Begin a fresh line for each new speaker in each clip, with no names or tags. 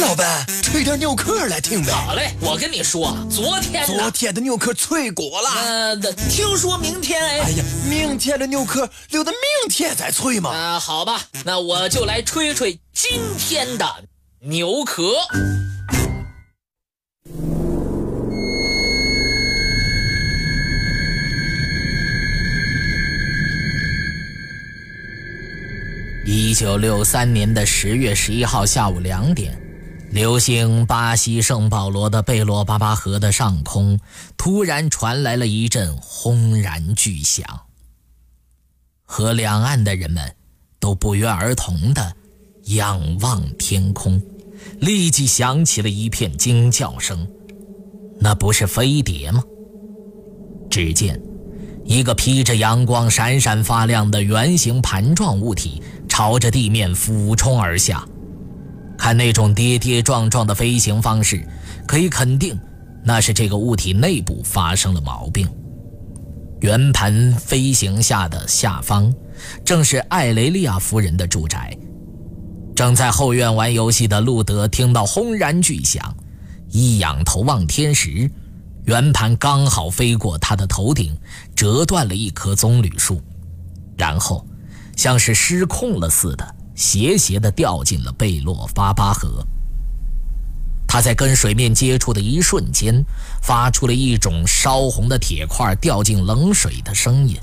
老板，吹点牛壳来听呗。
好嘞，我跟你说，昨天
昨天的牛壳脆果了。
呃，听说明天哎。
哎呀，明天的牛壳留到明天再吹嘛。
啊，好吧，那我就来吹吹今天的牛壳。一九六三年的十月十一号下午两点，流星巴西圣保罗的贝洛巴巴河的上空，突然传来了一阵轰然巨响。河两岸的人们都不约而同地仰望天空，立即响起了一片惊叫声。那不是飞碟吗？只见一个披着阳光、闪闪发亮的圆形盘状物体。朝着地面俯冲而下，看那种跌跌撞撞的飞行方式，可以肯定，那是这个物体内部发生了毛病。圆盘飞行下的下方，正是艾雷利亚夫人的住宅。正在后院玩游戏的路德听到轰然巨响，一仰头望天时，圆盘刚好飞过他的头顶，折断了一棵棕榈树，然后。像是失控了似的，斜斜地掉进了贝洛巴巴河。他在跟水面接触的一瞬间，发出了一种烧红的铁块掉进冷水的声音。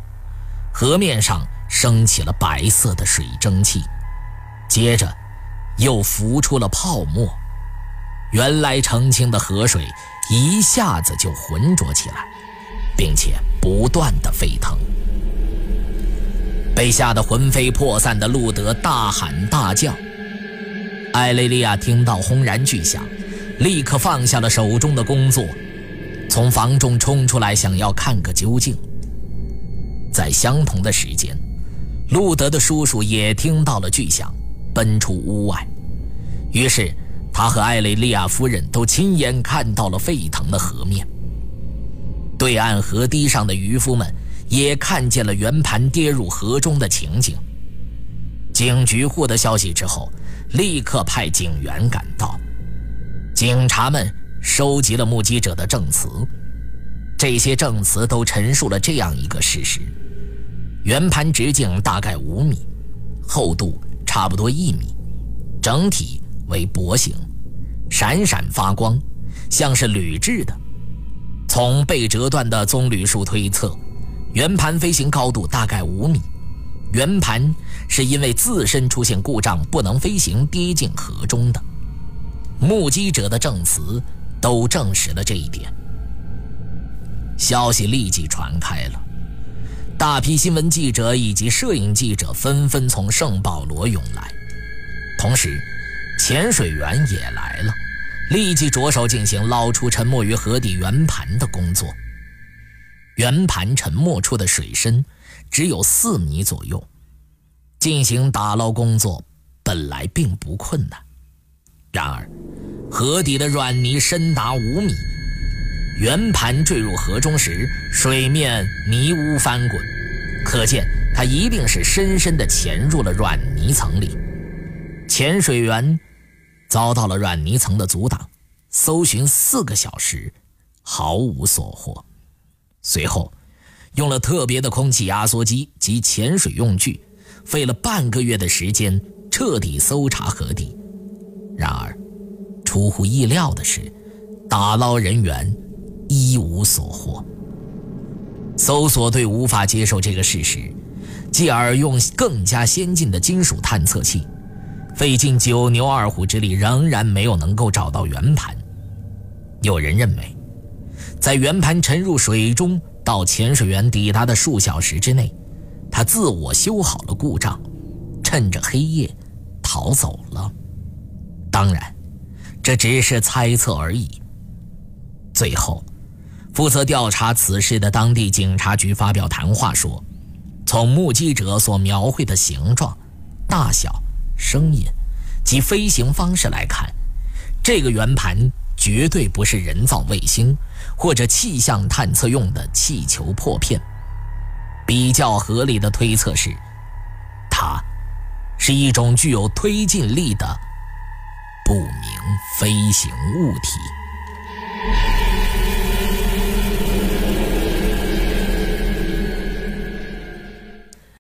河面上升起了白色的水蒸气，接着又浮出了泡沫。原来澄清的河水一下子就浑浊起来，并且不断的沸腾。被吓得魂飞魄散的路德大喊大叫。艾蕾莉亚听到轰然巨响，立刻放下了手中的工作，从房中冲出来，想要看个究竟。在相同的时间，路德的叔叔也听到了巨响，奔出屋外。于是，他和艾蕾莉亚夫人都亲眼看到了沸腾的河面。对岸河堤上的渔夫们。也看见了圆盘跌入河中的情景。警局获得消息之后，立刻派警员赶到。警察们收集了目击者的证词，这些证词都陈述了这样一个事实：圆盘直径大概五米，厚度差不多一米，整体为薄型，闪闪发光，像是铝制的。从被折断的棕榈树推测。圆盘飞行高度大概五米，圆盘是因为自身出现故障不能飞行跌进河中的。目击者的证词都证实了这一点。消息立即传开了，大批新闻记者以及摄影记者纷纷从圣保罗涌来，同时潜水员也来了，立即着手进行捞出沉没于河底圆盘的工作。圆盘沉没处的水深只有四米左右，进行打捞工作本来并不困难。然而，河底的软泥深达五米，圆盘坠入河中时，水面泥污翻滚，可见它一定是深深地潜入了软泥层里。潜水员遭到了软泥层的阻挡，搜寻四个小时，毫无所获。随后，用了特别的空气压缩机及潜水用具，费了半个月的时间彻底搜查河底。然而，出乎意料的是，打捞人员一无所获。搜索队无法接受这个事实，继而用更加先进的金属探测器，费尽九牛二虎之力，仍然没有能够找到圆盘。有人认为。在圆盘沉入水中到潜水员抵达的数小时之内，他自我修好了故障，趁着黑夜逃走了。当然，这只是猜测而已。最后，负责调查此事的当地警察局发表谈话说：“从目击者所描绘的形状、大小、声音及飞行方式来看，这个圆盘。”绝对不是人造卫星或者气象探测用的气球破片。比较合理的推测是，它是一种具有推进力的不明飞行物体。